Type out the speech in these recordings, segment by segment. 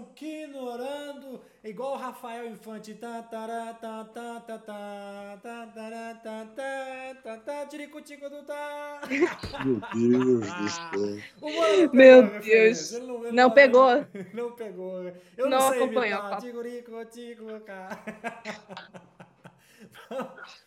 um Quinorando, igual o Rafael Infante. Tá, tá, tá, tá, tá, tá, tá, tá, tá, tá, tiricutico do tá. Meu Deus do céu. Meu Deus. Não pegou. Não pegou. Eu Não não, sei acompanhou.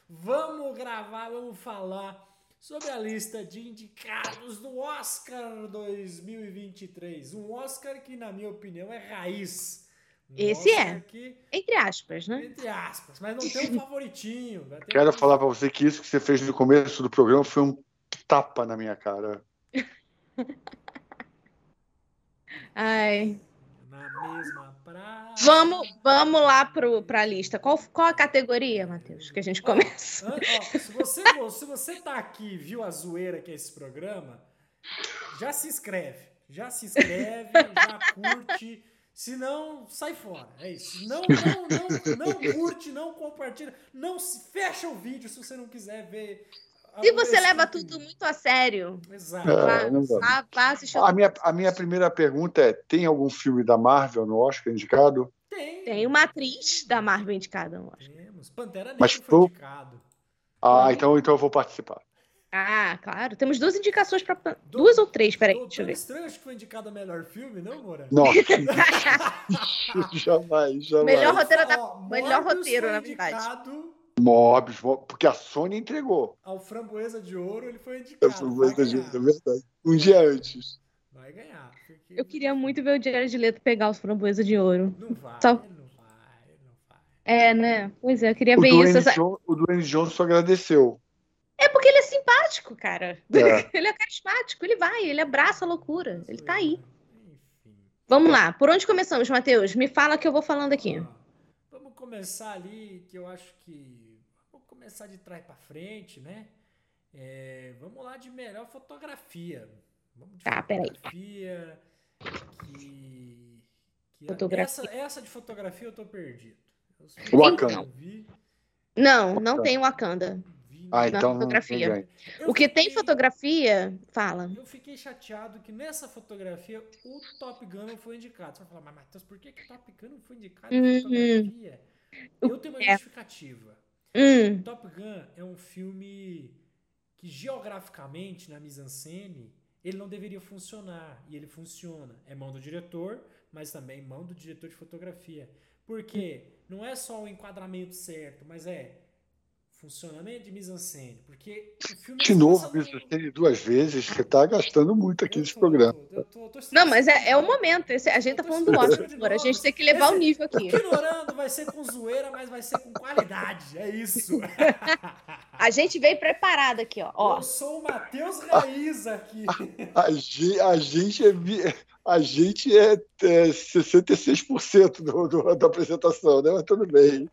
Vamos gravar, vamos falar sobre a lista de indicados do Oscar 2023. Um Oscar que, na minha opinião, é raiz. Um Esse Oscar é. Que, Entre aspas, né? entre aspas, mas não tem um favoritinho. ter Quero um- falar pra você que isso que você fez no começo do programa foi um tapa na minha cara. Ai. Na mesma. Vamos, vamos lá pro, pra lista. Qual, qual a categoria, Matheus, que a gente começa? Ó, se, você, se você tá aqui e viu a zoeira que é esse programa, já se inscreve. Já se inscreve, já curte. Se não, sai fora. É isso. Não, não, não, não curte, não compartilha. Não se fecha o vídeo se você não quiser ver. Se você leva tudo muito a sério, Exato. É. A minha, a minha primeira pergunta é: tem algum filme da Marvel no Oscar indicado? Tem. Tem uma atriz da Marvel indicada, eu acho. Temos. Pantera Negra Mas foi pro- indicado. Ah, então, então eu vou participar. Ah, claro. Temos duas indicações para duas ou três, peraí, deixa eu ver. Estranho acho que foi indicado a melhor filme, não, Moura? Nossa, jamais, jamais. Melhor roteiro da- Ó, melhor roteiro, foi na verdade. indicado Morbius, porque a Sony entregou. Ao Framboesa de Ouro, ele foi indicado. Coisa de- ganhar, é verdade. Um dia antes. vai ganhar. porque Eu queria muito ver o Jared Leto pegar os framboesa de ouro. Não vai, Só- ele não vai, ele não vai. É, né? Pois é, eu queria O ver Dwayne, isso. Essa- John- o Dwayne Johnson agradeceu. É porque ele é simpático, cara. É. ele é carismático, ele vai, ele abraça a loucura. Ele tá aí. Enfim. Vamos lá, por onde começamos, Matheus? Me fala que eu vou falando aqui. Vamos começar ali, que eu acho que. Vamos começar de trás pra frente, né? É, vamos lá de melhor fotografia. Vamos de Tá, peraí. fotografia. Que. que Fotografia. Essa, essa de fotografia eu tô perdido. Eu Wakanda. Não, não tem Wakanda. Ah, Na então. fotografia. O que tem fotografia, fala. Eu fiquei chateado que nessa fotografia o Top Gun não foi indicado. Você vai falar, mas Matheus, por que, que Top Gun não foi indicado na Uhum. fotografia? Eu tenho uma É. justificativa. Hum, Top Gun é um filme que geograficamente, na mise-en-scène, ele não deveria funcionar. E ele funciona. É mão do diretor, mas também mão do diretor de fotografia. Porque não é só o enquadramento certo, mas é funcionamento de mise-en-scène. Porque o filme De novo, tem duas vezes. Você tá gastando muito aqui Eu nesse tô- programa. eu tô- eu tô- Não, mas é, é o momento. esse- a gente tá falando do Oscar agora. A gente tem que levar o nível aqui. Ignorando vai ser com zoeira, mas vai ser com qualidade. É isso. A gente veio preparado aqui, ó. ó. Eu sou o Matheus Raiz aqui. A gente, a gente é, a gente é, é 66% do, do, da apresentação, né? Mas tudo bem.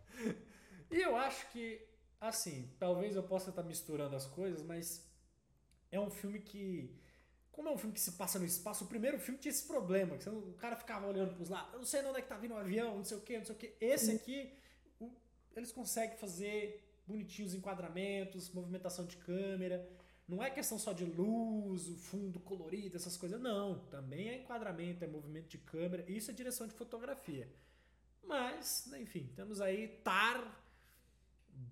E eu acho que, assim, talvez eu possa estar misturando as coisas, mas é um filme que. Como é um filme que se passa no espaço, o primeiro filme tinha esse problema. Que o cara ficava olhando pros lados. Eu não sei de onde é que tá vindo o avião, não sei o que, não sei o que. Esse aqui, o- eles conseguem fazer bonitinhos enquadramentos, movimentação de câmera. Não é questão só de luz, o fundo colorido, essas coisas. Não. Também é enquadramento, é movimento de câmera. Isso é direção de fotografia. Mas, enfim, temos aí Tar.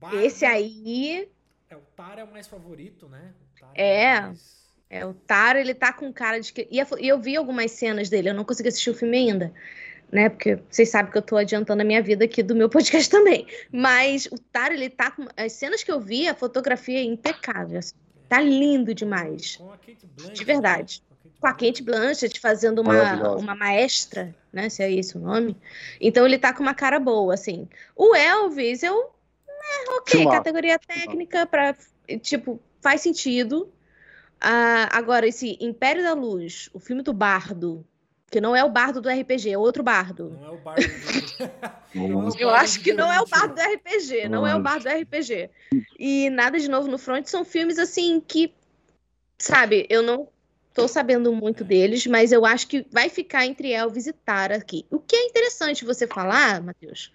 Barbie. Esse aí É, o Tar é o mais favorito, né? O Tar É. o mais- É, o Taro, ele tá com cara de que. E eu vi algumas cenas dele, eu não consegui assistir o filme ainda, né? Porque vocês sabem que eu tô adiantando a minha vida aqui do meu podcast também. Mas o Taro, ele tá com. As cenas que eu vi, a fotografia é impecável. assim. Tá lindo demais. Com a Kate Blanchett. De verdade. né? Com a Kate Blanchett fazendo uma, uma maestra, né? Se é esse o nome. Então ele tá com uma cara boa, assim. O Elvis, eu. É, ok, Filmaço. categoria técnica pra. Tipo, faz sentido. Ah, agora, esse Império da Luz, o filme do Bardo, que não é o Bardo do RPG, é outro Bardo. Não é o Bardo. do- é o Eu acho que não é o. Bardo do RPG, não é o Bardo do RPG. E Nada de Novo no Front são filmes assim que, sabe, eu não tô sabendo muito deles, mas eu acho que vai ficar entre Elvis e Tara aqui. O que é interessante você falar, Matheus,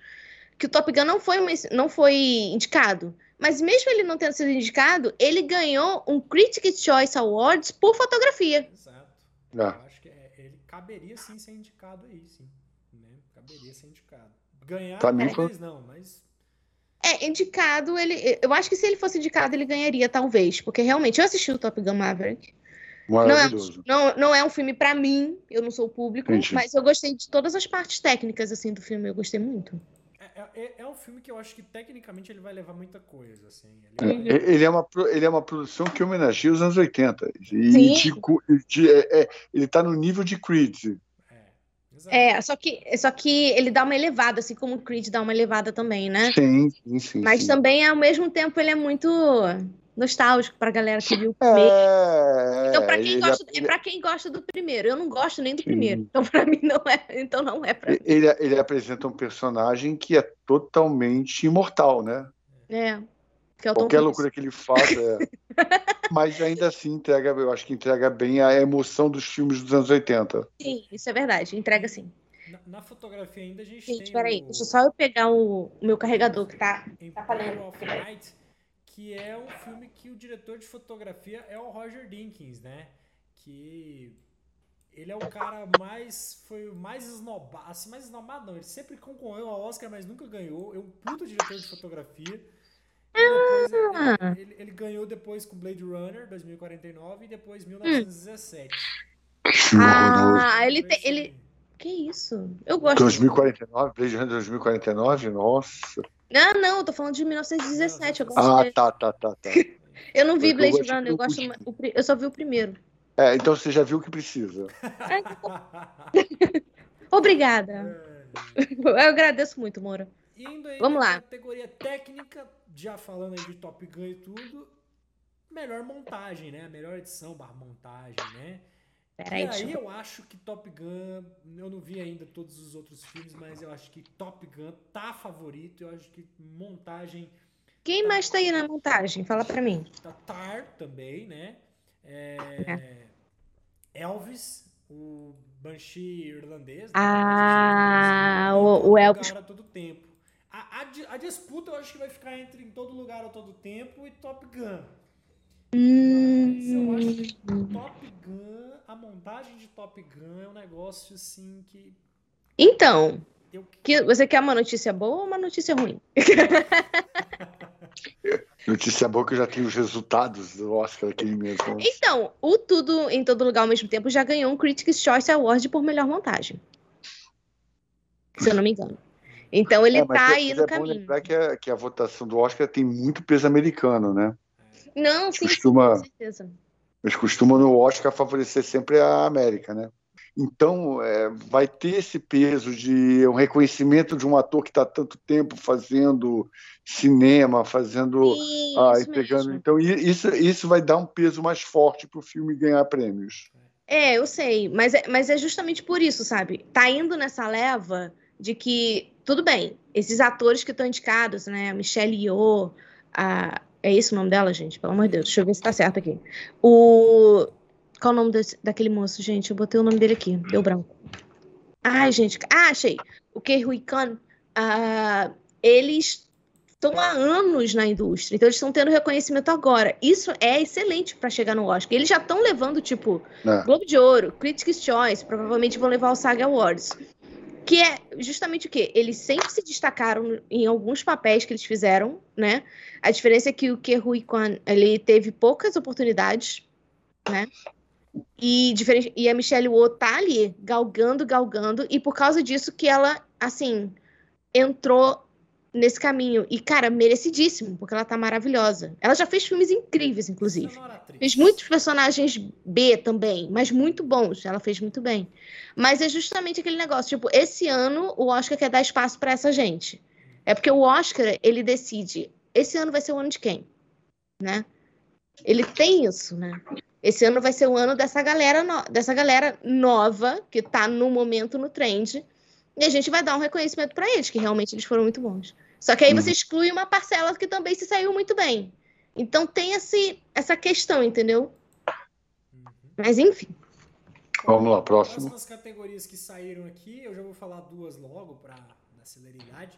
que o Top Gun não foi, não foi indicado. Mas mesmo ele não tendo sido indicado, ele ganhou um Critics' Choice Awards por fotografia. Exato. É. Eu acho que é- ele caberia sim ser indicado aí, sim. né? Caberia ser indicado. Ganhar, talvez não, mas É, indicado, ele. Eu acho que se ele fosse indicado, ele ganharia, talvez. Porque realmente, eu assisti o Top Gun Maverick. Não é, Maravilhoso. não, não é um filme pra mim, eu não sou o público, Entendi. mas eu gostei de todas as partes técnicas assim do filme, eu gostei muito. É, é, é um filme que eu acho que tecnicamente ele vai levar muita coisa, assim. É, Ele, Ele é, uma, ele é uma produção que homenageia os anos 80. E Sim. de de- é- é- ele tá no nível de Creed. é. É, só que, só que ele dá uma elevada, assim como o Creed dá uma elevada também, né? Sim, sim, sim. Mas sim. também, ao mesmo tempo, ele é muito nostálgico pra galera que viu o primeiro. É, Então, pra quem, ele, gosta, é pra quem gosta do primeiro. Eu não gosto nem do Sim. primeiro. Então, pra mim, não é. Então, não é pra mim. ele, ele apresenta um personagem que é totalmente imortal, né? É. Que é Qualquer loucura que ele faz, é. Mas ainda assim entrega, eu acho que entrega bem a emoção dos filmes dos anos 80. Sim, isso é verdade. Entrega sim. Na, na fotografia ainda a gente, Gente, tem peraí. o Deixa só eu pegar o, o meu carregador que tá. Tá falando. Que é um filme que o diretor de fotografia é o Roger Dinkins, né? Que ele é o cara mais foi o mais esnobado, assim, mais esnobado não, ele sempre concorreu ao Oscar, mas nunca ganhou. É um puto diretor de fotografia. E depois Ah. ele, ele- ele ganhou depois com Blade Runner 2049 e depois 1917. Filme horroroso. Ah, ele tem. Ele... Que isso? Eu gosto. 2049, Blade Runner 2049, nossa. Não, não, eu tô falando de 1917. Eu, gosto Ah, tá, tá, tá, tá. eu não vi Blade Runner, eu eu gosto. Eu só vi o primeiro. É, então você já viu o que precisa. Obrigada. Eu agradeço muito, Moura. Indo aí Vamos na lá. categoria técnica, já falando aí de Top Gun e tudo, melhor montagem, né? Melhor edição barra montagem, né? Peraí, e deixa aí eu... eu acho que Top Gun, eu não vi ainda todos os outros filmes, mas eu acho que Top Gun tá favorito. Eu acho que montagem Quem mais tá aí na montagem? Fala pra mim. tá Tar também, né? É, Elvis, o Banshee irlandês. né? Ah, Em o- o Elvis- lugar a todo tempo. A, a a disputa eu acho que vai ficar entre em todo lugar a todo tempo e Top Gun. Mas eu acho que Hum... Top Gun, a montagem de Top Gun é um negócio assim que Então, eu que, você quer uma notícia boa ou uma notícia ruim? Notícia boa que eu já tenho os resultados do Oscar aquele mesmo. Então, o Tudo em Todo Lugar ao mesmo tempo já ganhou um Critics' Choice Award por melhor montagem. Se eu não me engano. Então ele É, tá é- aí mas no é bom caminho. lembrar que a, que a votação do Oscar tem muito peso americano, né? Não, sim, sim, Costuma- com certeza. Eles costumam no Oscar favorecer sempre a América, né? Então, é, vai ter esse peso de um reconhecimento de um ator que está tanto tempo fazendo cinema, fazendo. Sim, ah, isso e pegando. mesmo. Então, isso, isso vai dar um peso mais forte para o filme ganhar prêmios. É, eu sei, mas é, mas é justamente por isso, sabe? Tá indo nessa leva de que, tudo bem, esses atores que estão indicados, né? A Michelle Yeoh, a... é esse o nome dela, gente? Pelo amor de Deus, deixa eu ver se tá certo aqui. O... Qual o nome desse- daquele moço, gente? Eu botei o nome dele aqui, deu branco. Ai, gente, ah, achei. O Ke Huy Kwan, ah, eles estão há anos na indústria, então eles estão tendo reconhecimento agora. Isso é excelente para chegar no Oscar. Eles já estão levando, tipo, né? Globo de Ouro, Critics' Choice, provavelmente vão levar o SAG Awards. Que é justamente o quê? Eles sempre se destacaram em alguns papéis que eles fizeram, né? A diferença é que o Ke Kwan, ele teve poucas oportunidades, né? E, diferente, e a Michelle Yeoh tá ali, galgando, galgando, e por causa disso que ela, assim, entrou nesse caminho. E, cara, merecidíssimo, porque ela tá maravilhosa. Ela já fez filmes incríveis, inclusive. Fez muitos personagens B também, mas muito bons. Ela fez muito bem. Mas é justamente aquele negócio, tipo, esse ano o Oscar quer dar espaço pra essa gente. É porque o Oscar, ele decide, esse ano vai ser o ano de quem? Né? Ele tem isso, né? Esse ano vai ser o ano dessa galera, no- dessa galera nova que tá no momento no trend. E a gente vai dar um reconhecimento pra eles, que realmente eles foram muito bons. Só que aí você Uhum. exclui uma parcela que também se saiu muito bem. Então tem esse, essa questão, entendeu? Uhum. Mas enfim. Vamos lá, próximo. Próximas categorias que saíram aqui, eu já vou falar duas logo para dar celeridade.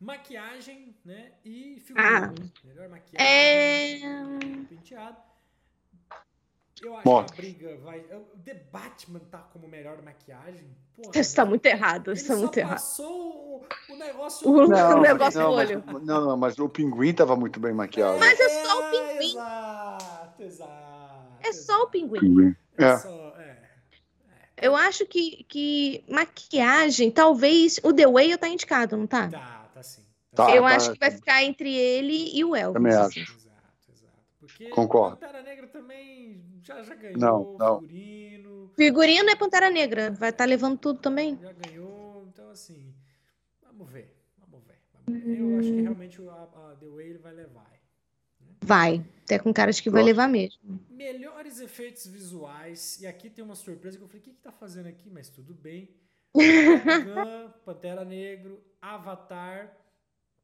Maquiagem, né? E figurino. Ah. Melhor maquiagem. É. Penteado. Eu acho Morto. que a briga vai. O The Batman tá como melhor maquiagem. Porra, isso tá muito errado. Isso tá muito errado. passou o, o negócio. O, não, o negócio não, olho. Mas, não, não, mas o pinguim tava muito bem maquiado. Mas é só o pinguim. Exato, exato. É só o pinguim. pinguim. É. é. Só, é. Eu acho que, que maquiagem, talvez o The Way tá indicado, não tá? Tá, tá sim. Tá, eu tá, acho que vai ficar entre ele e o Elvis. Também acho. Porque Concordo. Pantera Negra também já, já ganhou. Não, não. Figurino. Figurino é Pantera Negra. Vai estar tá levando tudo também. Já ganhou. Então, assim, vamos ver. Vamos ver. Vamos ver. Eu acho que realmente a, a The Way ele vai levar. Né? Vai. Até com cara de que vai levar mesmo. Melhores efeitos visuais. E aqui tem uma surpresa que eu falei: o que, que tá fazendo aqui? Mas tudo bem. Pantera Negro, Avatar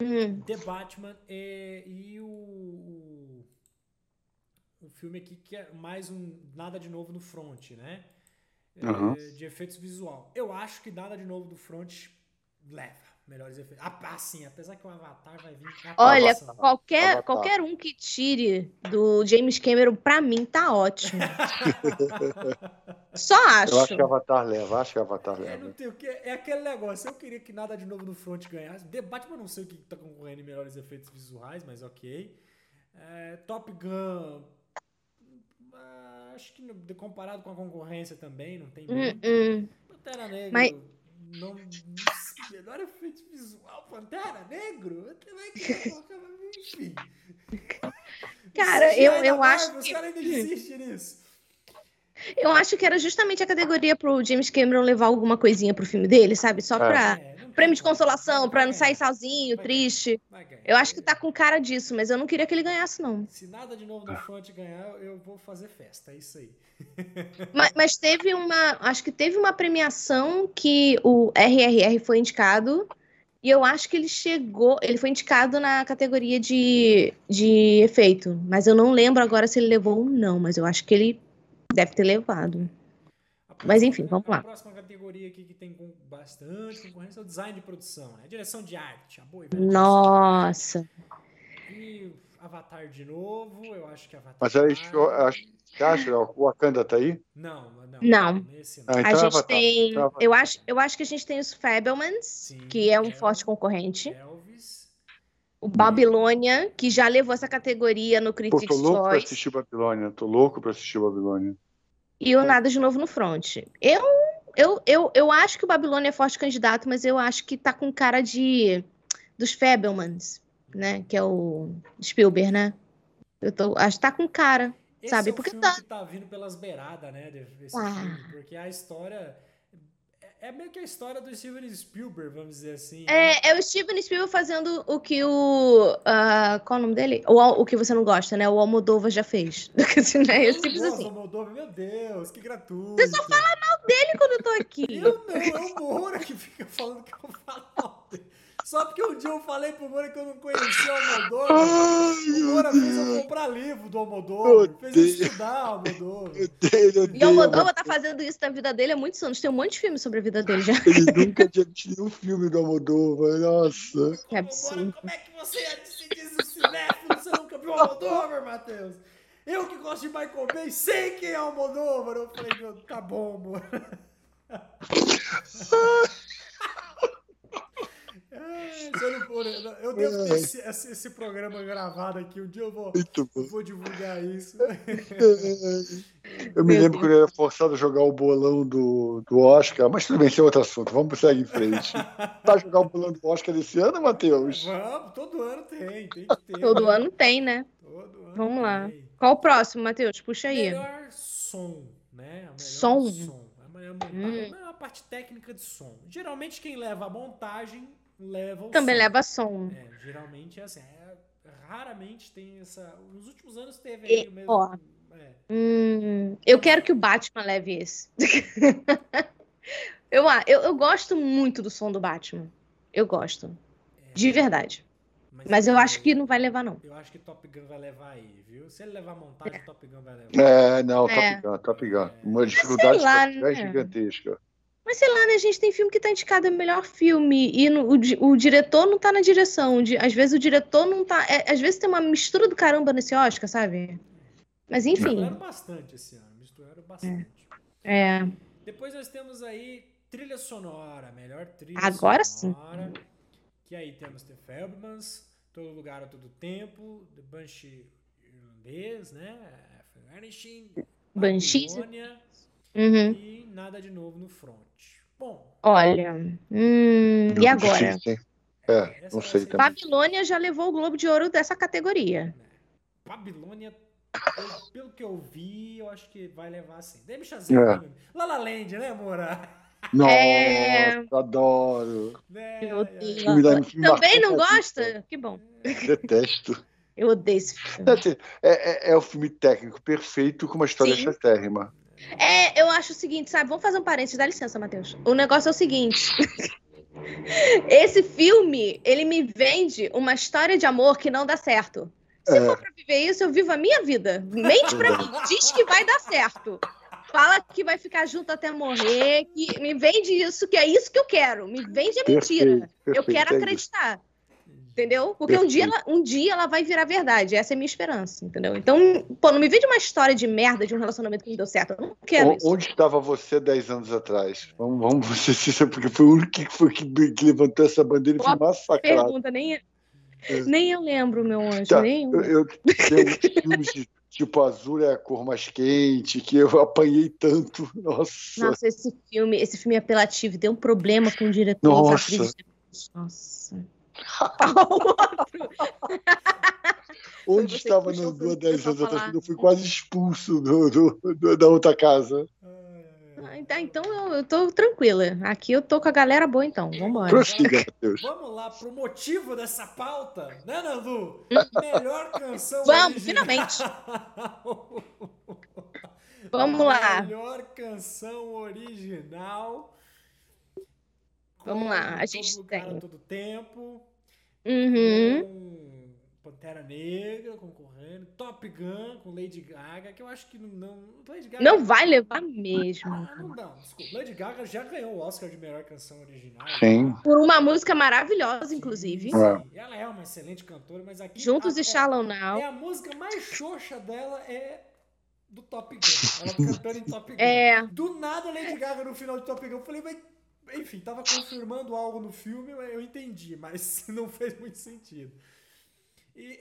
Uhum. The Batman e, e o, o, o, filme aqui que é mais um Nada de Novo no Front, né? Uhum. É, de efeitos visual. Eu acho que Nada de Novo do Front leva melhores efeitos. Ah, sim, apesar que o Avatar vai vir. Olha, qualquer, Avatar. qualquer um que tire do James Cameron, pra mim, tá ótimo. Só acho. Eu acho que Avatar leva, acho que Avatar é, leva. É, que, é aquele negócio, eu queria que nada de novo no front ganhasse. Debate, mas não sei o que tá concorrendo em melhores efeitos visuais, mas ok. É, Top Gun. Ah, acho que comparado com a concorrência também, não tem muito. Uh -uh. Pantera Negra. Mas... Não, melhor efeito visual, Pantera Negro? Enfim. Cara, eu, eu acho. Os caras ainda insistem nisso. Eu acho que era justamente a categoria pro James Cameron levar alguma coisinha pro filme dele, sabe? Só pra é, prêmio de consolação, pra não sair sozinho, triste. Eu acho que tá com cara disso, mas eu não queria que ele ganhasse, não. Se nada de novo no front ganhar, eu vou fazer festa, é isso aí. mas, mas teve uma. Acho que teve uma premiação que o RRR foi indicado. E eu acho que ele chegou. Ele foi indicado na categoria de, de efeito. Mas eu não lembro agora se ele levou ou não. Mas eu acho que ele deve ter levado. Mas enfim, vamos lá. A próxima categoria aqui que tem bastante concorrência é o design de produção, né? Direção de arte, a boa Nossa. E Avatar de novo, eu acho que Avatar. Mas aí, eu acho, você acha o Wakanda tá aí? Não, não. Não. não. Ah, então a gente tem. Então eu, acho, eu acho que a gente tem os Fabelmans, Sim, que é um Elvis, forte concorrente. Elvis. O Babilônia, que já levou essa categoria no Critics' Pô, tô louco Choice. pra assistir Babilônia. Tô louco pra assistir Babilônia. E o Nada de Novo no Front. Eu, eu, eu, eu acho que o Babilônia é forte candidato, mas eu acho que tá com cara de. dos Fabelmans, né? Que é o Spielberg, né? Eu tô, acho que tá com cara. Esse sabe? É Porque tá... que tá vindo pelas beiradas, né? Ah. filme, porque a história é meio que a história do Steven Spielberg, vamos dizer assim. É, né? é o Steven Spielberg fazendo o que o. Uh, qual é o nome dele? O, o que você não gosta, né? O Almodova já fez. assim, né? Simples assim. Almodova, meu Deus, que gratuito. Você só fala mal dele quando eu tô aqui. Eu não, é o Moura que fica falando que eu falo mal dele. Só porque um dia eu falei pro Moura que eu não conhecia o Almodóvar. o Moura fez eu comprar livro do Almodóvar. Fez eu estudar o Almodóvar. E o Almodóvar tá fazendo isso na vida dele há muitos anos. Tem um monte de filme sobre a vida dele já. Ele nunca tinha tido um filme do Almodóvar. Nossa. Que absurdo. como é que você se diz o cinéfilo? Você nunca viu o Almodóvar, Matheus? Eu que gosto de Michael Bay, sei quem é o Almodóvar. Eu falei, tá bom, amor. eu, eu devo ter esse, esse, programa gravado aqui. Um dia eu vou, vou divulgar isso. Eu me lembro que ele era forçado a jogar o bolão do, do Oscar, mas tudo bem, esse é outro assunto. Vamos seguir em frente. Vai jogar o bolão do Oscar esse ano, Matheus? Vamos, todo ano tem, tem que ter. Todo né? ano tem, né? Ano Vamos tem. lá. Qual o próximo, Matheus? Puxa aí. Melhor som, né? melhor som. som. A hum. a parte técnica de som. Geralmente quem leva a montagem leva o Também som. leva som. É, geralmente é assim. É, raramente tem essa. Nos últimos anos teve aí o mesmo. Ó, é. hum, eu quero que o Batman leve esse. eu, eu, eu gosto muito do som do Batman. Eu gosto. É, de verdade. Mas, mas eu acho que não vai levar, não. Eu acho que Top Gun vai levar aí, viu? Se ele levar montagem, é. Top Gun vai levar. É, não, Top é. Gun, Top Gun. Uma dificuldade lá, né? gigantesca. Mas sei lá, né? A gente tem filme que tá indicado a melhor filme e no, o, o diretor não tá na direção. De, às vezes o diretor não tá. É, às vezes tem uma mistura do caramba nesse Oscar, sabe? Mas enfim. Misturaram bastante esse ano, misturaram bastante. É. Depois nós temos aí trilha sonora, melhor trilha Agora sonora. sim. Que aí temos The Feldmans, Todo Lugar a Todo Tempo, The Banshee irlandês, né? Vanishing, Banshees? Babilônia Uhum. e Nada de Novo no Front. Bom, Olha. Hum, e agora? Difícil? É, não sei também. Babilônia já levou o Globo de Ouro dessa categoria. Babilônia, eu- pelo que eu vi, eu acho que vai levar assim. Deixa eu É. La La Land, né, Moura? Nossa, É. adoro. Né? Também não gosta? Que bom. Detesto. Eu odeio esse filme. Assim, É, é, é o filme técnico perfeito com uma história chatérrima. É, eu acho o seguinte, sabe? Vamos fazer um parênteses, dá licença, Matheus. O negócio é o seguinte. Esse filme, ele me vende uma história de amor que não dá certo. Se É. for pra viver isso, eu vivo a minha vida. Mente pra mim, diz que vai dar certo. Fala que vai ficar junto até morrer, que me vende isso, que é isso que eu quero. Me vende a mentira. Perfeito, perfeito, eu quero é acreditar. Entendeu? Porque um dia, ela, um dia ela vai virar verdade. Essa é a minha esperança, entendeu? Então, pô, não me vende uma história de merda de um relacionamento que não deu certo. Eu não quero O- isso. Onde estava você 10 anos atrás? Vamos, vamos ser sinceros, porque foi o único que, foi que, que levantou essa bandeira e foi massacrado. Pergunta, nem, É. nem eu lembro, meu anjo. Tá, nem eu Eu, eu tenho uns filmes de- tipo Azul é a cor mais quente, que eu apanhei tanto. Nossa. Nossa, esse filme, esse filme apelativo, deu um problema com o diretor. Nossa. Nossa. Outro. Onde estava há filme 10 pra anos atrás? Eu fui quase expulso do, do- do- da outra casa. Ai. Ah, tá, então eu, eu tô tranquila. Aqui eu tô com a galera boa, então. Vambora. Prossiga, Matheus. Vamos lá pro motivo dessa pauta, né, Nandu? Melhor canção Vamos, original. finalmente. Vamos lá. Melhor canção original. Vamos lá, a gente tem. Todo tempo. Uhum. Com Pantera Negra concorrendo. Top Gun com Lady Gaga, que eu acho que não. não Lady Gaga, Não vai levar mesmo. Ah, não, não, desculpa. Lady Gaga já ganhou o Oscar de melhor canção original. Sim. Por uma música maravilhosa, inclusive. Sim, É. Ela é uma excelente cantora, mas aqui. Juntos a- e Shallow É Now. a música mais xoxa dela é do Top Gun. Ela cantando em Top Gun. É. Do nada, Lady Gaga no final de Top Gun. Eu falei, mas. Enfim, tava confirmando algo no filme, eu entendi, mas não fez muito sentido. E,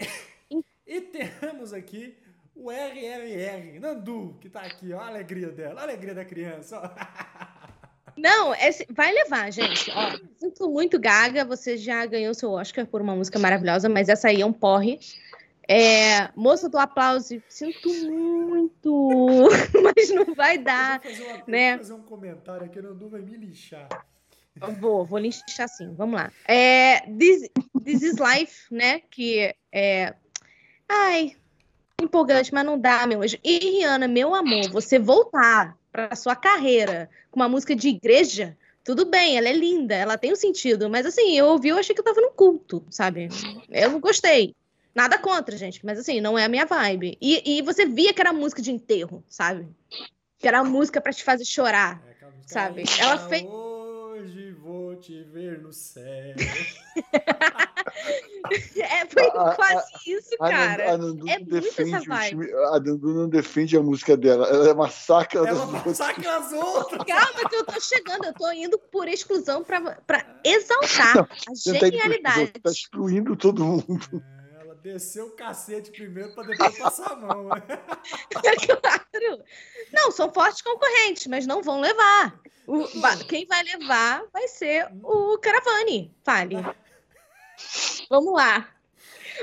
e temos aqui o RRR, Nandu, que tá aqui, ó, a alegria dela, a alegria da criança, ó. Não, esse- vai levar, gente. Ó, sinto muito, Gaga. Você já ganhou seu Oscar por uma música maravilhosa, mas essa aí é um porre. É, moça do aplauso, sinto muito, mas não vai dar. Eu vou fazer, uma, né? vou fazer um comentário aqui, o Nandu vai me lixar. Vou, vou linchar sim, vamos lá. É, This, This is Life, né? Que é. Ai, empolgante, mas não dá, meu anjo. E Rihanna, meu amor, você voltar para sua carreira com uma música de igreja, tudo bem, ela é linda, ela tem um sentido, mas assim, eu ouvi, eu achei que eu tava num culto, sabe? Eu não gostei. Nada contra, gente, mas assim, não é a minha vibe. E, e você via que era música de enterro, sabe? Que era música para te fazer chorar. É Sabe, "Ainda ela fez- Hoje vou te ver no céu. É, foi A- a- quase isso, A cara. a Nandu é não muito essa vibe. time, a Nandu não defende a música dela. Ela massacra Ela as outras. saca as outras. Calma que eu tô chegando, eu tô indo por exclusão pra, pra exaltar a Você tá genialidade. Tá excluindo todo mundo. Ela desceu o cacete primeiro pra depois passar a mão. né? claro. Não, são fortes concorrentes, mas não vão levar. O- quem vai levar vai ser o Caravani. Fale. Vamos lá.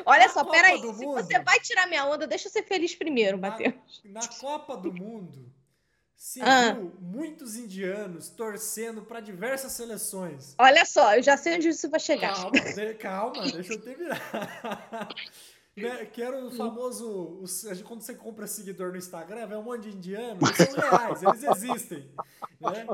Olha Na só, Copa peraí. Se Mundo. você vai tirar minha onda, deixa eu ser feliz primeiro, Matheus. Na Copa do Mundo, se Ah. viu muitos indianos torcendo pra diversas seleções. Olha só, eu já sei onde isso vai chegar. Calma, calma, deixa eu terminar. Né, Que era o famoso. os- quando você compra seguidor no Instagram, vem um monte de indianos, eles são reais, eles existem. né?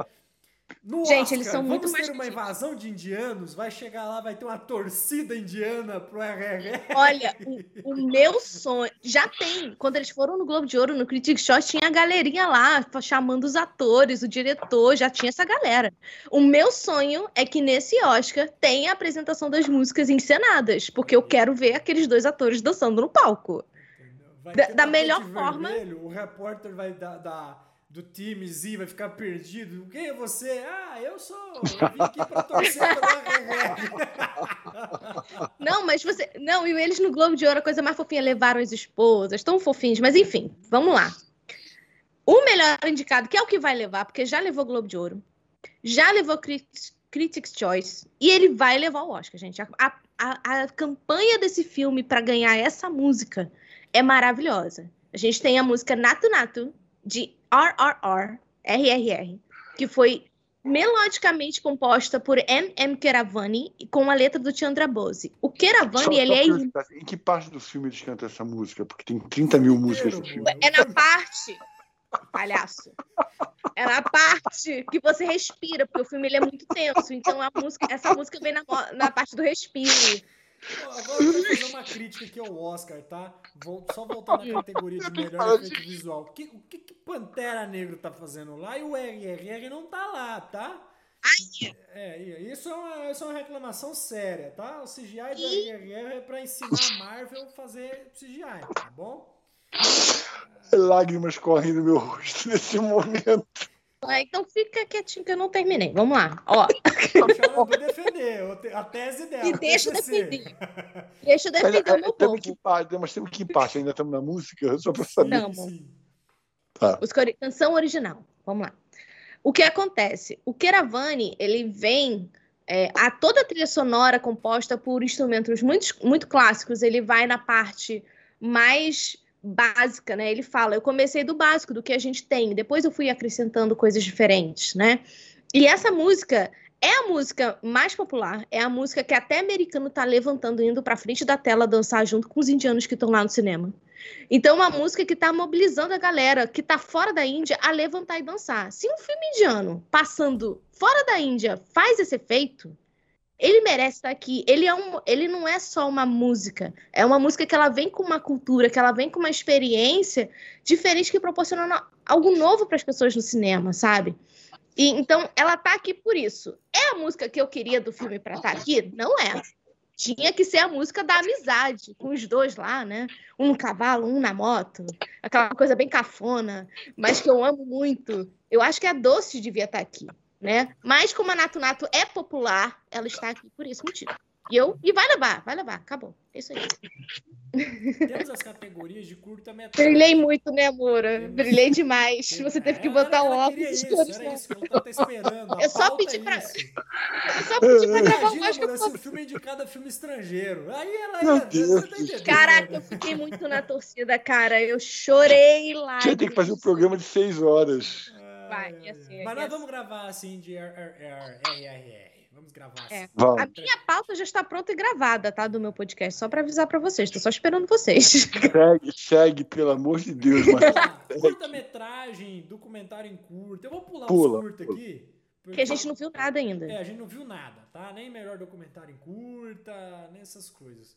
No Gente, eles são muito vamos mais ter uma invasão de indianos, vai chegar lá, vai ter uma torcida indiana pro RRR. Olha, o, o meu sonho. Já tem. Quando eles foram no Globo de Ouro, no Critic Shot, tinha a galerinha lá chamando os atores, o diretor, já tinha essa galera. O meu sonho é que nesse Oscar tenha a apresentação das músicas encenadas, porque eu quero ver aqueles dois atores dançando no palco. Da- da melhor forma. vermelho, O repórter vai dar. dar- do time Z vai ficar perdido. Quem é você? Ah, eu sou. Eu vim aqui pra torcer pela Não, mas você. Não, e eles no Globo de Ouro, a coisa mais fofinha, levaram as esposas, tão fofinhos. Mas enfim, vamos lá. O melhor indicado, que é o que vai levar, porque já levou Globo de Ouro, já levou Crit- Critics' Choice, e ele vai levar o Oscar, gente. A- a- a campanha desse filme para ganhar essa música é maravilhosa. A gente tem a música Nato Nato, de RRR, RRR, que foi melodicamente composta por M. M. Keravani com a letra do Chandra Bose. O Só- Keravani, só ele é curiosidade, Em que parte do filme eles cantam essa música? Porque tem 30 mil músicas no filme. É na parte, palhaço. É na parte que você respira, porque o filme ele é muito tenso. Então a música, essa música vem na, na parte do respiro. Agora eu quero fazer uma crítica aqui ao Oscar, tá? Vou só voltar na categoria de melhor efeito visual. O que, o que, que Pantera Negro tá fazendo lá e o RRR não tá lá, tá? É, isso é, uma, isso é uma reclamação séria, tá? O CGI do RRR é pra ensinar a Marvel a fazer CGI, tá bom? Lágrimas correm no meu rosto nesse momento. Ah, Então fica quietinho que eu não terminei. Vamos lá. Ó, Deixa ela defender a tese dela. E deixa eu defender. deixa eu defender é, o meu temos povo. que parte, mas temos que parte. Ainda estamos na música, só para saber. Não. Sim. Os canção original. Vamos lá. O que acontece? O Keravani, ele vem é, a toda a trilha sonora composta por instrumentos muito, muito clássicos, ele vai na parte mais básica, né? Ele fala, eu comecei do básico, do que a gente tem, depois eu fui acrescentando coisas diferentes, né? E essa música é a música mais popular, é a música que até americano tá levantando, indo pra frente da tela dançar junto com os indianos que estão lá no cinema. Então, uma música que tá mobilizando a galera que tá fora da Índia a levantar e dançar. Se um filme indiano passando fora da Índia faz esse efeito, ele merece estar aqui. Ele, é um, ele não é só uma música, é uma música que ela vem com uma cultura, que ela vem com uma experiência diferente que proporciona algo novo para as pessoas no cinema, sabe? E, então, ela tá aqui por isso. É a música que eu queria do filme para estar aqui? Não é. Tinha que ser a música da amizade, com os dois lá, né? Um no cavalo, um na moto. Aquela coisa bem cafona, mas que eu amo muito. Eu acho que a Doce devia estar aqui, né? Mas como a Nato Nato é popular, ela está aqui por esse motivo. E eu e vai levar, vai levar, acabou. É isso aí. Temos as categorias de curta-metragem. Brilhei muito, né, Moura? Temos- Brilhei demais. Você teve que botar ela, o ela óculos. Era né? isso que eu tava esperando. A Eu só pedi é pra- isso. Eu só pedi pra gravar o Imagina, Oscar mano, por se o filme é indicado a filme estrangeiro. Aí ela ia. Você tá entendendo? Caraca, eu fiquei muito na torcida, cara. Eu chorei lá. Tinha que fazer um programa de seis horas. Ia ser, ai. ia Mas nós ser. vamos gravar assim de RRR. Vamos gravar assim. É. A Vamos. minha pauta já está pronta e gravada, tá? Do meu podcast, só pra avisar pra vocês. Tô só esperando vocês. Segue, segue, pelo amor de Deus. Curta-metragem, documentário em curta. Eu vou pular Pula, os curta pula. aqui. Porque a gente não viu nada ainda. É, a gente não viu nada, tá? Nem melhor documentário em curta, nem essas coisas.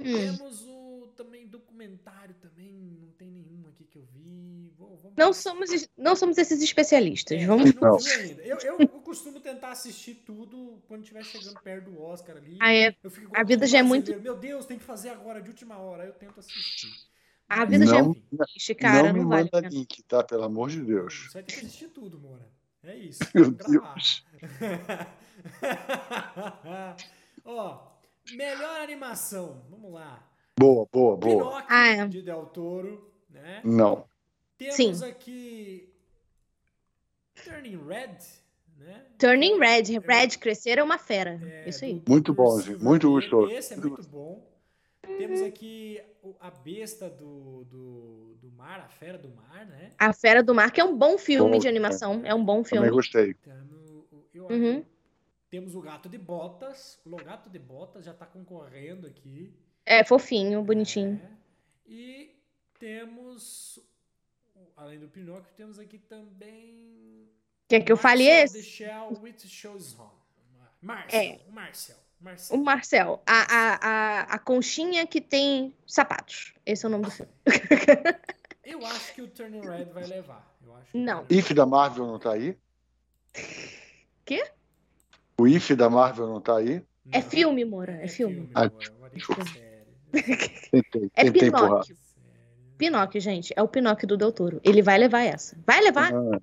Hum. Temos o também documentário também, não tem nenhum aqui que eu vi. Vou- vamos- Não somos, não somos esses especialistas. É, Vamos. não Não. Eu, eu, eu costumo tentar assistir tudo quando estiver chegando perto do Oscar ali. Ah, é. Eu fico igual A vida já é brasileiro, Meu Deus, tem que fazer agora, de última hora. Eu tento assistir. A vida já é Não- muito triste, cara. não Não, me vale. manda link, tá? Pelo amor de Deus. Você vai ter que assistir tudo, Moura. É isso. Meu. Deus. Ó, melhor animação. Vamos lá. Boa, boa, boa. Pinóquio Ah, é. de Del Toro, né? Não. Temos Sim. aqui Turning Red, né? Turning Red. Red crescer é uma fera. É, Isso aí. do Muito bom, Silver muito gostoso. Esse é muito bom. Temos aqui a besta do, do, do mar, a fera do mar, né? A Fera do Mar, que é um bom filme Bom, de animação. É um bom Também filme. gostei. Temos, o- eu, Uhum. Temos o Gato de Botas. O Gato de Botas já tá concorrendo aqui. É fofinho, bonitinho. É. E temos, além do Pinóquio, temos aqui também. Quer que eu fale esse? With Shows On. Marcel, É. o Marcel. Marcel. O Marcel, a, a, a, a conchinha que tem sapatos. Esse é o nome do filme. Eu acho que o Turning Red vai levar. Eu acho que Não. IF da Marvel não tá aí? Quê? O IF da Marvel não tá aí? É Não. filme, Moura, é filme. Ah, Moura, agora é. Tentei, É tentei empurrar. Pinóquio. Pinóquio, gente, é o Pinóquio do Del Toro. Ele vai levar essa. Vai levar. Ah.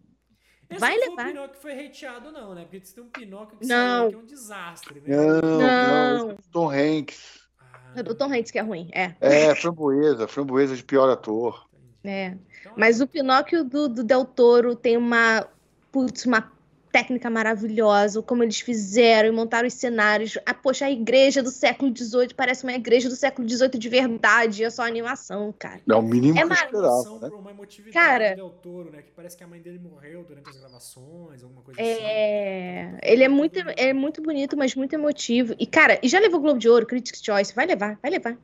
Esse vai não levar. foi o Pinóquio que foi hateado, não, né? Porque tem um Pinóquio que não. que é um desastre, né? Não, não. não. Tom Hanks. Ah, é do Tom Hanks que é ruim, é. É, framboesa, framboesa de pior ator. É. Então, Mas é. o Pinóquio do, do Del Toro tem uma, putz, uma técnica maravilhosa, como eles fizeram e montaram os cenários. Ah, poxa, a igreja do século XVIII parece uma igreja do século XVIII de verdade, é só animação, cara. É o mínimo é que eu esperava, né? Uma emotividade cara, do Del Toro, né? Que parece que a mãe dele morreu durante as gravações, alguma coisa é... assim. Ele é muito, é muito bonito, mas muito emotivo. E, cara, e já levou o Globo de Ouro, Critics' Choice, vai levar, vai levar.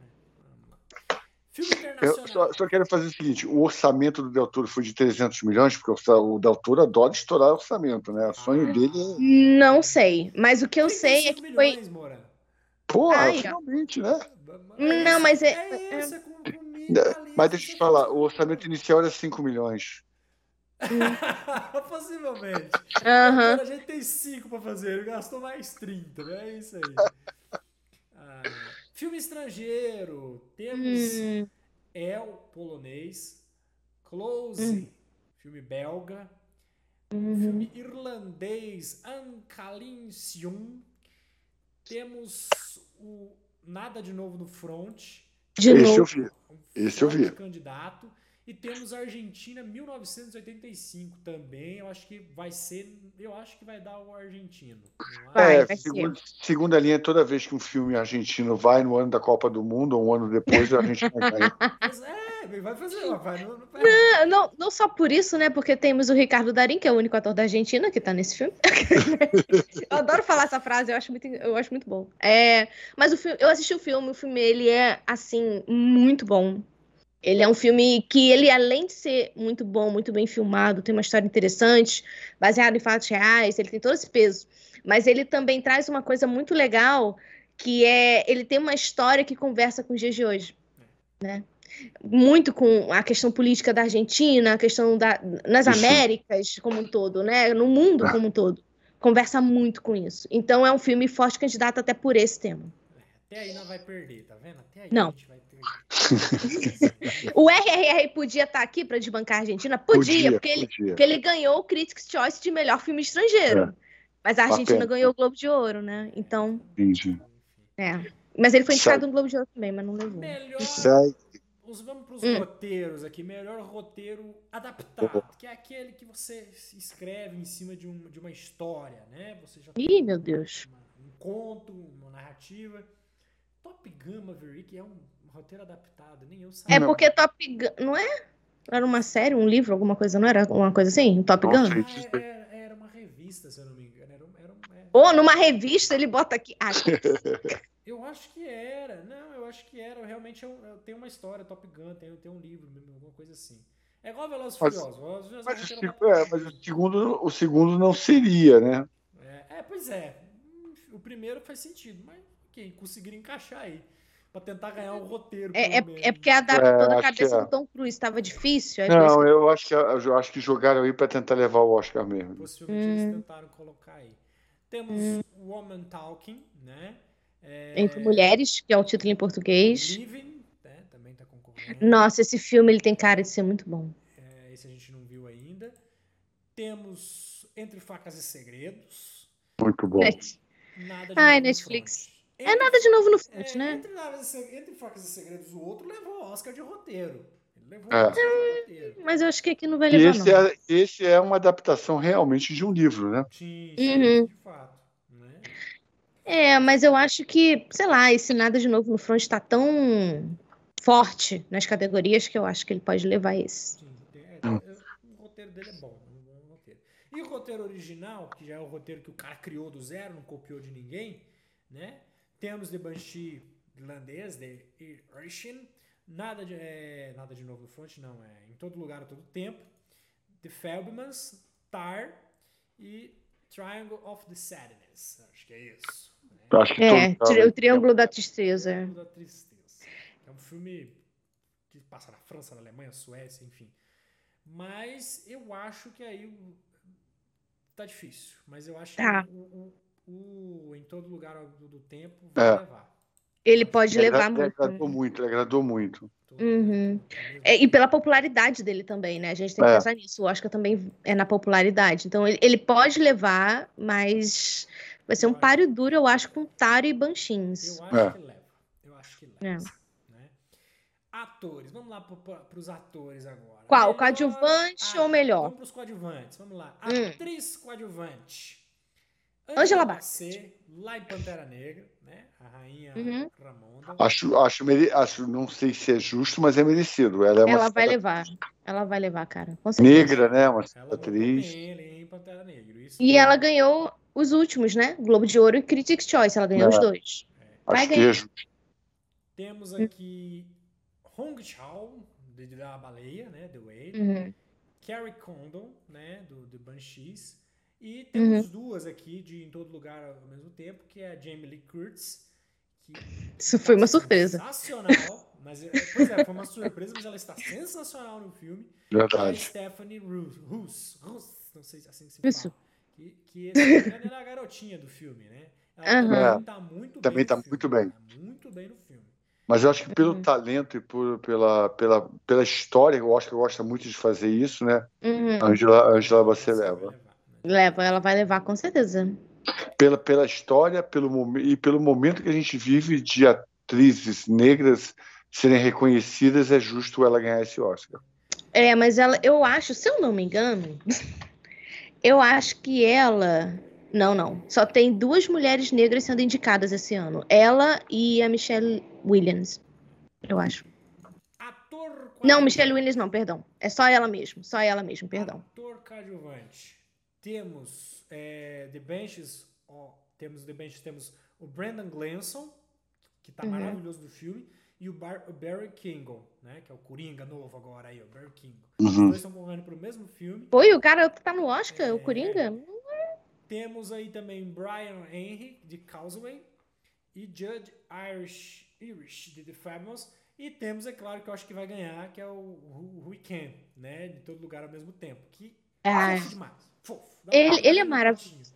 Filme internacional. Eu só, só, quero fazer o seguinte: o orçamento do Del Toro foi de 300 milhões, porque o Del Toro adora estourar orçamento, né? O sonho ah. dele é... Não sei, mas o que eu sei é que milhões, foi. Mora. Pô, finalmente, né? Não, mas é. é, é... é com, com mas deixa eu te falar: o orçamento inicial era 5 milhões. Possivelmente. Uhum. A gente tem 5 para fazer, ele gastou mais 30, né? É isso aí. Filme estrangeiro. Temos hum. El Polonês, Close, hum. filme belga, uhum. filme irlandês, Ancalincium. Temos o Nada de Novo no Front. De Esse novo. eu vi. Esse eu vi. Candidato. E temos Argentina 1985 também. Eu acho que vai ser. Eu acho que vai dar o argentino. Vai, é, vai segundo, segunda linha, toda vez que um filme argentino vai no ano da Copa do Mundo, ou um ano depois, a Argentina ganha. Mas é, vai fazer, vai. Não, não, não, não, só por isso, né? Porque temos o Ricardo Darim, que é o único ator da Argentina que tá nesse filme. eu adoro falar essa frase, eu acho muito, eu acho muito bom. É, mas o filme, eu assisti o filme, o filme ele é assim muito bom. Ele é um filme que ele, além de ser muito bom, muito bem filmado, tem uma história interessante, baseado em fatos reais, ele tem todo esse peso. Mas ele também traz uma coisa muito legal, que é ele tem uma história que conversa com os dias de hoje, né? Muito com a questão política da Argentina, a questão da, nas isso. Américas como um todo, né? No mundo ah. como um todo. Conversa muito com isso. Então é um filme forte candidato até por esse tema. Até aí não vai perder, tá vendo? Até aí não. a gente vai o RRR podia estar tá aqui para desbancar a Argentina? Podia, podia porque, ele, podia. porque ele ganhou o Critics' Choice de melhor filme estrangeiro. É. Mas a Argentina Papel. ganhou o Globo de Ouro, né? Então. Entendi. É. Mas ele foi indicado no Globo de Ouro também, mas não levou. Melhor. Os, vamos para os Hum. roteiros aqui. Melhor roteiro adaptado, que é aquele que você escreve em cima de, um, de uma história, né? Você já Ih, meu Deus. uma- um conto, uma narrativa. Top Gun Maverick é um roteiro adaptado, nem eu sabia. É porque Top Gun. Não é? Era uma série, um livro, alguma coisa, não era uma coisa assim? Um Top Nossa, Gun? gente. Ah, era, era uma revista, se eu não me engano. Era, era, um- é. Ou numa revista ele bota aqui. Ah, Eu acho que era. Não, eu acho que era. Realmente eu, eu tenho uma história, Top Gun, tem, tem um livro, mesmo, alguma coisa assim. É igual Velozes Mas- Furiosos. Mas, é o é, mas o, segundo, o segundo não seria, né? É, é, pois é. O primeiro faz sentido, mas ok, conseguiram encaixar aí. Pra tentar ganhar um roteiro. é, é, é porque adaptou É, acho cabeça é. do Tom Cruise, estava difícil. Não, que- eu acho que, eu acho que jogaram aí para tentar levar o Oscar mesmo. Possivelmente Hum. eles tentaram colocar aí. Temos Woman Talking, né? É, Entre Mulheres, que é o título em português. Living, né? Também tá concorrendo. Nossa, esse filme ele tem cara de ser muito bom. É, esse a gente não viu ainda. Temos Entre Facas e Segredos. Muito bom. Net- Nada de Ai, Netflix. Front. É nada de novo no front, É, né? Entre, e Entre Facas e Segredos, o outro levou o Oscar de roteiro. Ele levou É. o Oscar de roteiro. Mas eu acho que aqui não vai levar, esse não. é, esse é uma adaptação realmente de um livro, né? Sim, Uhum. de fato. Né? É, mas eu acho que, sei lá, esse nada de novo no front tá tão forte nas categorias que eu acho que ele pode levar esse. Sim, é, é, o roteiro dele é bom. é. E o roteiro original, que já é o roteiro que o cara criou do zero, não copiou de ninguém, né? Temos The Banshee irlandês, The Irishman, nada de, é, nada de novo no front, não, é em todo lugar, a todo tempo. The Fablemans, Tar e Triangle of the Sadness. Acho que é isso. né? Acho que É, todo- o Triângulo da Tristeza. Triângulo da Tristeza. É um filme que passa na França, na Alemanha, Suécia, enfim. Mas eu acho que aí o- tá difícil. Mas eu acho Tá. que o, o- o Em Todo Lugar do, do Tempo vai É. levar. Ele pode Ele levar muito. agradou muito, ele agradou muito. Uhum. É, e pela popularidade dele também, né? A gente tem que é. pensar nisso. O Oscar também é na popularidade. Então ele, ele pode levar, mas vai ser um páreo duro, eu acho, com Taro e Banchins. Eu acho é. que leva. Eu acho que leva. É. Né? Atores, vamos lá para os atores agora. Qual? Melhor... Coadjuvante ah, ou melhor? Vamos para os coadjuvantes, vamos lá. Hum. Atriz coadjuvante. Angela Bassett. Lá em Pantera Negra, né? A rainha uhum. Ramonda. Acho, acho, mere... acho, não sei se é justo, mas é merecido. Ela, é uma ela vai levar. Ela vai levar, cara. Negra, né? Uma ela atriz. Bem, em Pantera Negra. Isso e ela ganhou os últimos, né? Globo de Ouro e Critics' Choice. Ela ganhou é. os dois. É. Vai acho ganhar. Que é Temos aqui Hong Chao, da Baleia, né? The Whale. Uhum. Carrie Condon, né? Do, do Banshees. E temos uhum. duas aqui de Em Todo Lugar ao mesmo tempo, que é a Jamie Lee Curtis. Que Isso foi uma surpresa. Sensacional. Mas, é, pois é, foi uma surpresa, mas ela está sensacional no filme. Verdade. E a Stephanie Roos, não sei se assim se fala. Isso. Que, que ela era a garotinha do filme, né? Ela uhum. também está muito também bem. Tá muito bem. Tá muito bem no filme. Mas eu acho que pelo uhum. talento e por, pela, pela, pela história, eu acho que gosta muito de fazer isso, né? Uhum. Angela, Angela você leva. Ela vai levar com certeza. Pela, pela história pelo, e pelo momento que a gente vive de atrizes negras serem reconhecidas, é justo ela ganhar esse Oscar. É, mas ela, eu acho, se eu não me engano, eu acho que ela. Não, não. Só tem duas mulheres negras sendo indicadas esse ano. Ela e a Michelle Williams. Eu acho. Ator não, Michelle Williams não, perdão. É só ela mesmo. Só ela mesmo, perdão. Ator coadjuvante temos é, The Benches, ó, temos The Benches, temos o Brandon Glanson, que tá uhum. maravilhoso do filme, e o, Bar, o, Barry Kingle, né? Que é o Coringa novo agora aí, o Barry Kingle. Uhum. Os dois estão concorrendo pro mesmo filme. Foi, o cara tá no Oscar, é, o Coringa? Temos aí também Brian Henry, de Causeway, e Judge Irish, Irish de The Famous. E temos, é claro, que eu acho que vai ganhar, que é o, o Weekend, né? De todo lugar ao mesmo tempo. Que é demais. Ele, ele é maravilhoso.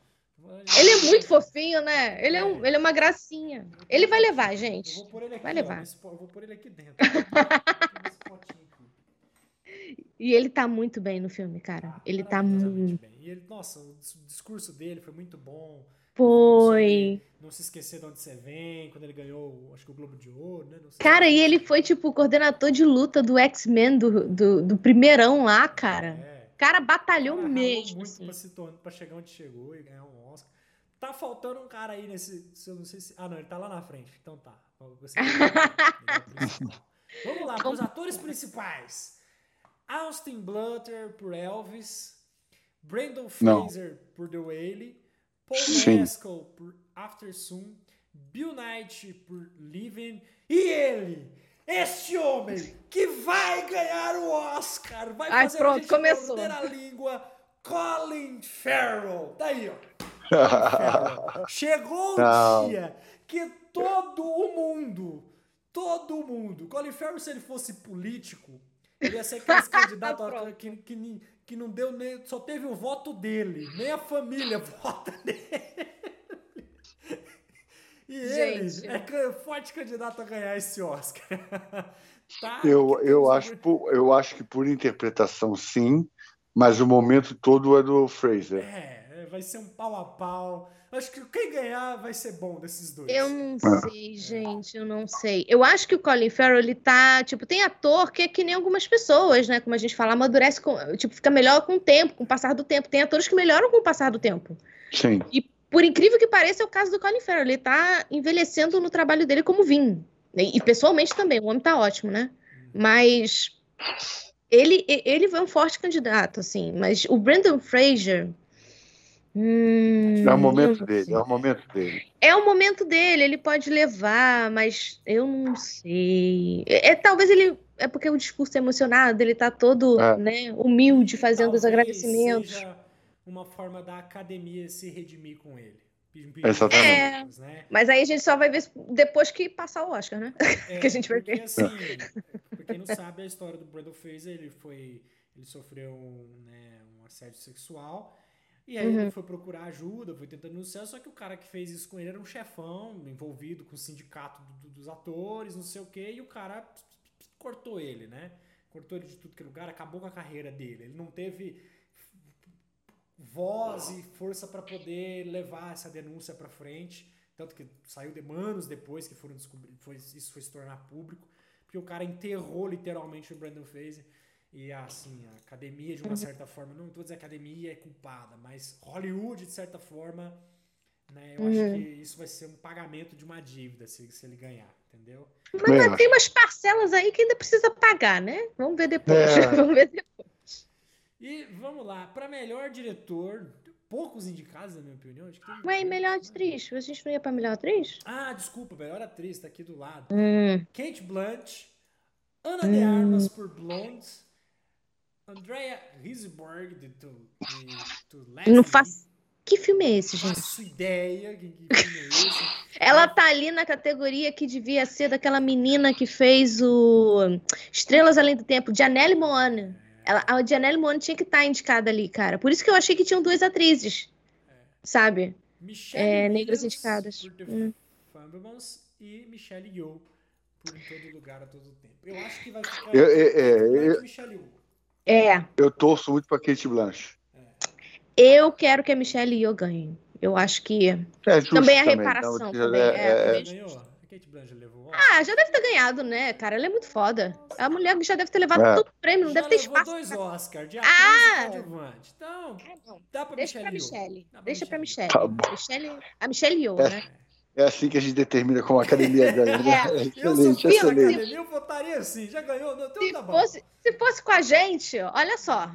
Ele é muito fofinho, né? Ele é, um, ele é uma gracinha. Ele vai levar, gente. Eu vou pôr ele aqui, vai levar. Ó, eu vou pôr ele aqui dentro. e ele tá muito bem no filme, cara. Ah, ele tá muito bem. E ele, nossa, o discurso dele foi muito bom. Foi. Não se esquecer de onde você vem, quando ele ganhou, acho que o Globo de Ouro, né? Cara, e ele foi, tipo, coordenador de luta do X-Men do, do, do primeirão lá, cara. É cara batalhou cara, mesmo. muito assim. pra, se tornar, pra chegar onde chegou e ganhar um Oscar. Tá faltando um cara aí nesse. Eu não sei se. Ah, não, ele tá lá na frente. Então tá. Vamos lá, os atores principais. Austin Blutter por Elvis. Brandon Fraser não. por The Whale. Paul Sim. Mescal por After Sun. Bill Knight por Living. E ele, este homem que vai ganhar o Oscar, vai Ai, fazer pronto, a gente começou. morder a língua, Colin Farrell. Tá aí, ó. Chegou o dia que todo o mundo, todo mundo, Colin Farrell, se ele fosse político, ele ia ser aquele candidato que, que, que não deu nem, só teve o voto dele, nem a família vota nele. E Gente. ele é forte candidato a ganhar esse Oscar. tá? Eu, eu, acho, por, eu acho que por interpretação, sim, mas o momento todo é do Fraser. É, vai ser um pau a pau. Acho que quem ganhar vai ser bom desses dois. Eu não é. sei, gente, eu não sei. Eu acho que o Colin Farrell, ele tá, tipo, tem ator que é que nem algumas pessoas, né? Como a gente fala, amadurece, com, tipo, fica melhor com o tempo, com o passar do tempo. Tem atores que melhoram com o passar do tempo. Sim. E por incrível que pareça, é o caso do Colin Farrell. Ele tá envelhecendo no trabalho dele como Vin. E, e pessoalmente também, o homem tá ótimo, né? Mas ele, ele foi um forte candidato, assim. Mas o Brandon Fraser. Hum, é o momento dele, é o momento dele. É o momento dele, ele pode levar, mas eu não sei. É, é talvez ele. É porque o discurso é emocionado, ele tá todo é. né, humilde, fazendo talvez os agradecimentos. Seja uma forma da academia se redimir com ele. Exatamente. É, né? Mas aí a gente só vai ver depois que passar o Oscar, né? É, que a gente vai porque, ver. Assim, pra quem não sabe a história do Brandon Fraser, ele foi. Ele sofreu né, um assédio sexual. E aí uhum. ele foi procurar ajuda, foi tentando denunciar, só que o cara que fez isso com ele era um chefão, envolvido com o sindicato do, dos atores, não sei o quê, e o cara cortou ele, né? Cortou ele de tudo que é lugar, acabou com a carreira dele. Ele não teve voz e força para poder levar essa denúncia para frente. Tanto que saiu de anos depois que foram descobrir, foi, isso foi se tornar público. Porque o cara enterrou literalmente o Brandon Fraser. E assim, a academia, de uma certa forma, não dizer que a academia é culpada, mas Hollywood, de certa forma, né, eu uhum. acho que isso vai ser um pagamento de uma dívida se, se ele ganhar, entendeu? Mas é. tem umas parcelas aí que ainda precisa pagar, né? Vamos ver depois. É. Vamos ver depois. E vamos lá, para melhor diretor, poucos indicados, na minha opinião. Acho que tem... Ué, melhor atriz? A gente não ia pra melhor atriz? Ah, desculpa, melhor atriz, tá aqui do lado. Hum. Kate Blanch, Ana hum. de Armas por Blonde, Andrea Risberg de, de, de Não faço. Que filme é esse, gente? Faço ideia que, que filme é esse. Ela tá ali na categoria que devia ser daquela menina que fez o Estrelas Além do Tempo, Janelle Moana. Ela, a Janelle Monáe tinha que estar tá indicada ali, cara. Por isso que eu achei que tinham duas atrizes. É. Sabe? Michelle é, negras indicadas. Por The hum. e Michelle Yeoh por Em Todo Lugar a Todo Tempo. Eu acho que vai ficar eu, é, é, eu, Michelle Yeoh. É. Eu torço muito pra Kate Blanche. É. Eu quero que a Michelle Yeoh ganhe. Eu acho que é também a reparação também. também. É, é, é. Kate Blanchett levou Ah, já deve ter ganhado, né, cara? Ela é muito foda. A mulher já deve ter levado é. todo o prêmio, não já deve ter espaço. dois Oscars, de ah! e Então, ah, dá pra Deixa Michelle. Pra Michelle. Deixa pra Michelle. Tá Michelle. A Michelle Yeoh, é. né? É assim que a gente determina como a academia ganha. Né? É. Excelente, eu sou excelente. Academia, eu votaria assim, já ganhou, não, então se tá bom. Fosse, se fosse com a gente, olha só,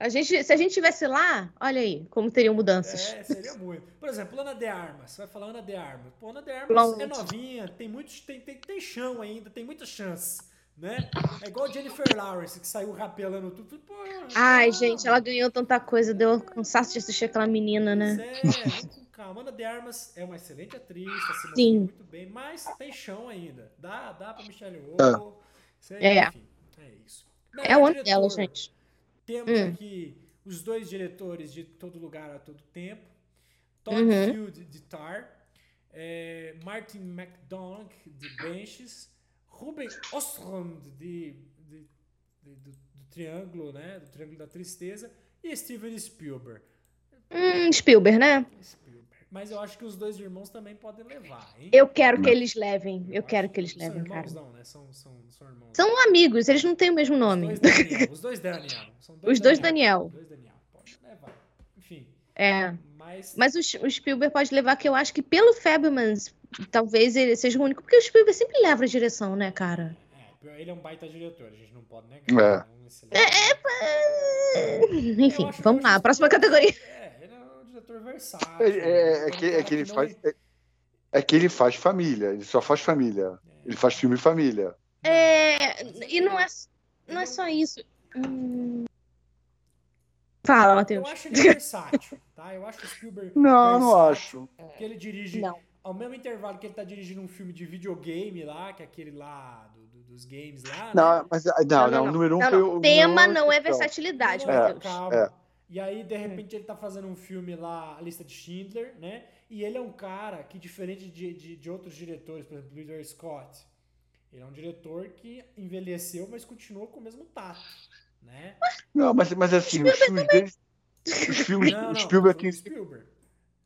a gente, se a gente tivesse lá, olha aí, como teriam mudanças. É, seria muito. Por exemplo, Ana de Armas. Você vai falar Ana de Armas. Pô, Ana de Armas é novinha, tem, muitos, tem, tem, tem chão ainda, tem muita chance. Né? É igual Jennifer Lawrence, que saiu rapelando tudo. Pô, Ai, gente, ela ganhou tanta coisa, deu cansaço de assistir aquela menina, né? É, com calma. Ana de Armas é uma excelente atriz, tá se mostrando muito bem, mas tem chão ainda. Dá, dá pra Michelle Yeoh. É. Enfim, é isso. é o ano dela, gente. Temos hum. aqui os dois diretores de Todo Lugar a Todo Tempo. Todd uhum. Field, de Tar. É, Martin McDonagh, de Benches. Ruben Ostrand, de, de, de do, do, Triângulo, né? Do Triângulo da Tristeza. E Steven Spielberg. Hum, Spielberg, né? Spielberg. Mas eu acho que os dois irmãos também podem levar, hein? Eu quero que eles levem. Eu, eu quero que eles levem, são irmãos, cara. Não, né? São, são, são irmãos. São amigos, eles não têm o mesmo nome. Os dois Daniel. Os dois Daniel. Dois os dois Daniel. Os dois Daniel. Pode levar. Enfim. É. Mas, mas o, o, Spielberg pode levar, que eu acho que pelo Fablemans, talvez ele seja o único. Porque o Spielberg sempre leva a direção, né, cara? É, ele é um baita diretor, a gente não pode negar. É. é, é, é enfim, vamos lá, próxima categoria. É, diretor versátil. É, é, é que, é que ele faz. É, é, que ele faz família, ele só faz família. Ele faz filme família. É, e não é, não é só isso. Hum... Fala, Matheus. Eu acho ele versátil, tá? Eu acho o Spielberg. Não, não acho. Que ele dirige. Não. Ao mesmo intervalo que ele tá dirigindo um filme de videogame lá, que é aquele lá do, do, dos games lá. Não, né? mas não, não, não, o número um. Não, não. O tema não é versatilidade, Matheus. Calma. É. E aí, de repente, ele tá fazendo um filme lá, a lista de Schindler, né? E ele é um cara que, diferente de, de, de outros diretores, por exemplo, Ridley Scott, ele é um diretor que envelheceu, mas continua com o mesmo tato, né? Não, mas, mas assim, os filmes dele... Os filmes, não, não, o Spielberg, tem, Spielberg.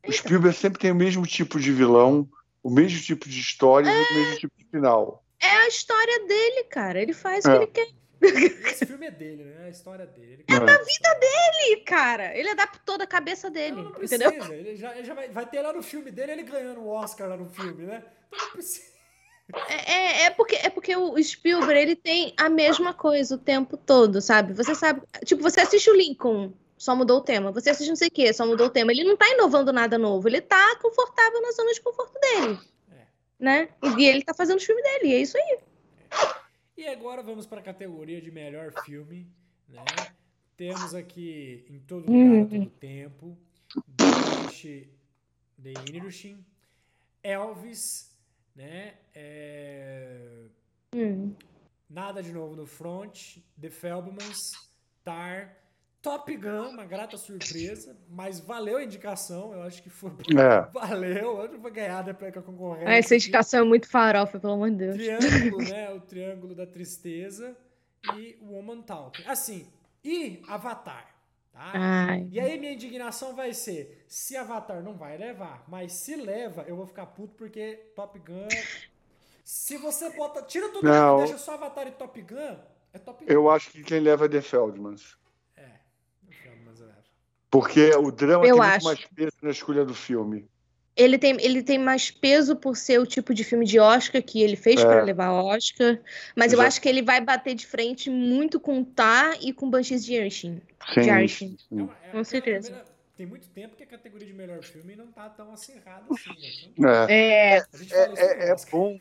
O Spielberg sempre tem o mesmo tipo de vilão, o mesmo tipo de história é... e o mesmo tipo de final. É a história dele, cara. Ele faz é. o que ele quer. Esse filme é dele, né? É a história dele. É da vida dele, cara. Ele adaptou da cabeça dele. Não, não precisa. Entendeu? Ele já, ele já vai, vai, ter lá no filme dele ele ganhando o Oscar lá no filme, né? Então não precisa. É, é, é, porque, é porque o Spielberg ele tem a mesma coisa o tempo todo, sabe? Você sabe. Tipo, você assiste o Lincoln, só mudou o tema. Você assiste não sei o quê, só mudou o tema. Ele não tá inovando nada novo. Ele tá confortável na zona de conforto dele. É. Né? E ele tá fazendo o filme dele. E é isso aí. E agora vamos para a categoria de melhor filme, né? Temos aqui em todo lugar, todo tempo, The Irishing, Elvis, né? É... Hum. Nada de novo no front, The Feldmans, Tar, Top Gun, uma grata surpresa, mas valeu a indicação, eu acho que foi. É. Valeu, eu não vou ganhar depois com a concorrência. Essa indicação é muito farofa, pelo amor de Deus. Triângulo, né? O Triângulo da Tristeza e Woman Talk. Assim, e Avatar. Tá? Ai. E aí minha indignação vai ser, se Avatar não vai levar, mas se leva, eu vou ficar puto porque Top Gun... Se você bota... Tira tudo Não. e deixa só Avatar e Top Gun, é Top Gun. Eu acho que quem leva é The Feldmans. É, no filme, mas leva. Porque o drama Eu tem acho. muito mais peso na escolha do filme. Ele tem, ele tem mais peso por ser o tipo de filme de Oscar que ele fez É. pra levar Oscar. Mas eu Exato. acho que ele vai bater de frente muito com Tá e com Banshees de Inisherin. Sim. É sim. é Com certeza. primeira- tem muito tempo que a categoria de melhor filme não tá tão acirrada assim. Né? É. É, É, é, é bom.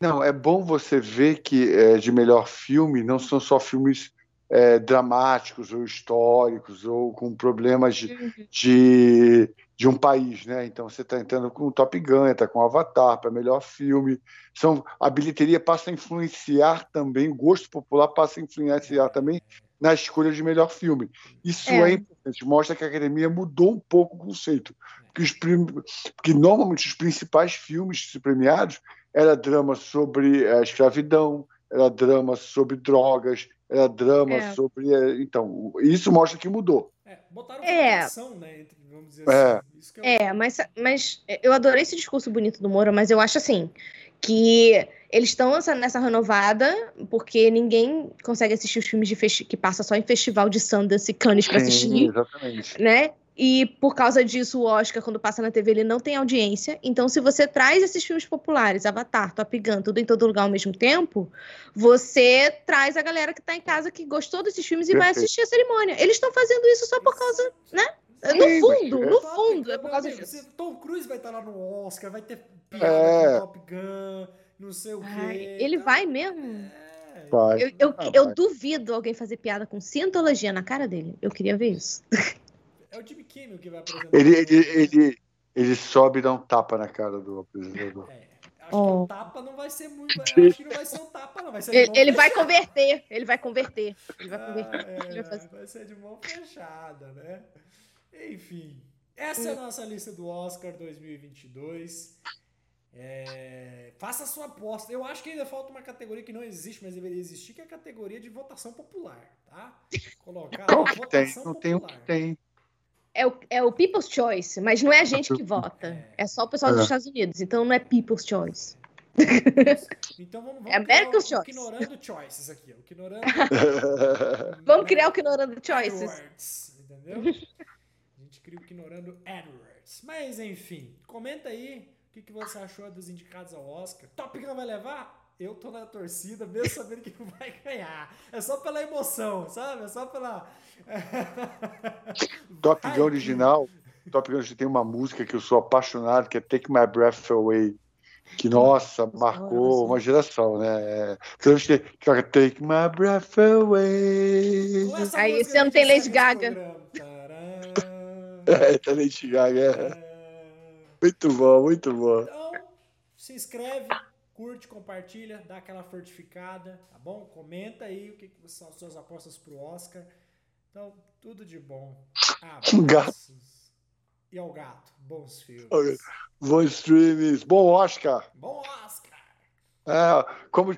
Não, é bom você ver que é, de melhor filme não são só filmes é, dramáticos ou históricos ou com problemas de, de, de um país, né? Então você está entrando com o Top Gun, está com Avatar para melhor filme. São, a bilheteria passa a influenciar também, o gosto popular passa a influenciar também na escolha de melhor filme. Isso é, É. importante, mostra que a academia mudou um pouco o conceito. Porque, os prim- porque normalmente os principais filmes premiados era drama sobre a escravidão, era drama sobre drogas, era drama É. sobre. eh, Então, isso mostra que mudou. É, botaram É. votação, né? entre- Vamos dizer É. assim. Isso que é, é mas, mas eu adorei esse discurso bonito do Moura, mas eu acho assim que eles estão nessa, nessa renovada porque ninguém consegue assistir os filmes de que passa só em festival de Sundance e Cannes pra Sim, assistir. exatamente. né? E por causa disso, o Oscar, quando passa na TV, ele não tem audiência. Então, se você traz esses filmes populares, Avatar, Top Gun, tudo em todo lugar ao mesmo tempo, você traz a galera que tá em casa que gostou desses filmes e vai Perfeito. assistir a cerimônia. Eles estão fazendo isso só por causa, né? No fundo, mas- no fundo, é por causa amigo, disso. Tom Cruise vai estar lá no Oscar, vai ter piada É. com Top Gun, não sei o quê. Ai, ele tá? vai mesmo? É. Vai. Eu, eu, Ah, eu vai. duvido alguém fazer piada com cientologia na cara dele. Eu queria ver isso. É o Jimmy Kimmel que vai apresentar. Ele, ele, ele, ele sobe e dá um tapa na cara do apresentador. É, acho Oh. que o tapa não vai ser muito. Acho que não vai ser um tapa, não. Vai ser Ele, ele vai converter, ele vai converter. Ele vai Ah, converter. é, Ele vai fazer- vai ser de mão fechada, né? Enfim, essa é a nossa lista do Oscar 2022. É, faça a sua aposta. Eu acho que ainda falta uma categoria que não existe, mas deveria existir, que é a categoria de votação popular, tá? Colocar Qual que tem? votação Não tem o popular. que tem. É o, é o People's Choice, mas não é a gente que vota. É só o pessoal dos É. Estados Unidos, então não é People's Choice. Então vamos, vamos É America's criar o, o Choice. Ignorando Choices aqui. O Ignorando Vamos criar o que não anda choices. AdWords, entendeu? A gente cria o Ignorando AdWords. Mas enfim, comenta aí o que, que você achou dos indicados ao Oscar. Top Gun vai levar? Eu tô na torcida, mesmo sabendo que não vai ganhar. É só pela emoção, sabe? É só pela. Top Gun original, Top Gun tem uma música que eu sou apaixonado, que é Take My Breath Away. Que, nossa, marcou uma geração, né? Que toca Take My Breath Away. Aí, ano a gente tem Lady Gaga. É, tá Lady Gaga. Muito bom, muito bom. Então, se inscreve, curte, compartilha, dá aquela fortificada, tá bom? Comenta aí o que, que são as suas apostas pro Oscar. Então, tudo de bom. Gato. Abraços. E ao gato, bons filmes. Ok. Bom streams, bom Oscar. Bom Oscar! É, como, é,